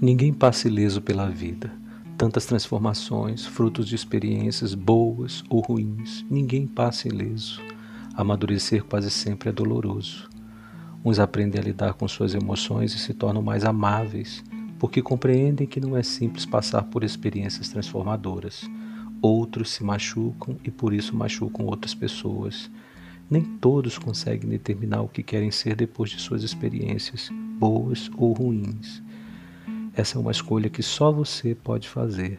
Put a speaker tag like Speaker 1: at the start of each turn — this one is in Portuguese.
Speaker 1: Ninguém passa ileso pela vida. Tantas transformações, frutos de experiências boas ou ruins, ninguém passa ileso. Amadurecer quase sempre é doloroso. Uns aprendem a lidar com suas emoções e se tornam mais amáveis, porque compreendem que não é simples passar por experiências transformadoras. Outros se machucam e por isso machucam outras pessoas. Nem todos conseguem determinar o que querem ser depois de suas experiências, boas ou ruins. Essa é uma escolha que só você pode fazer.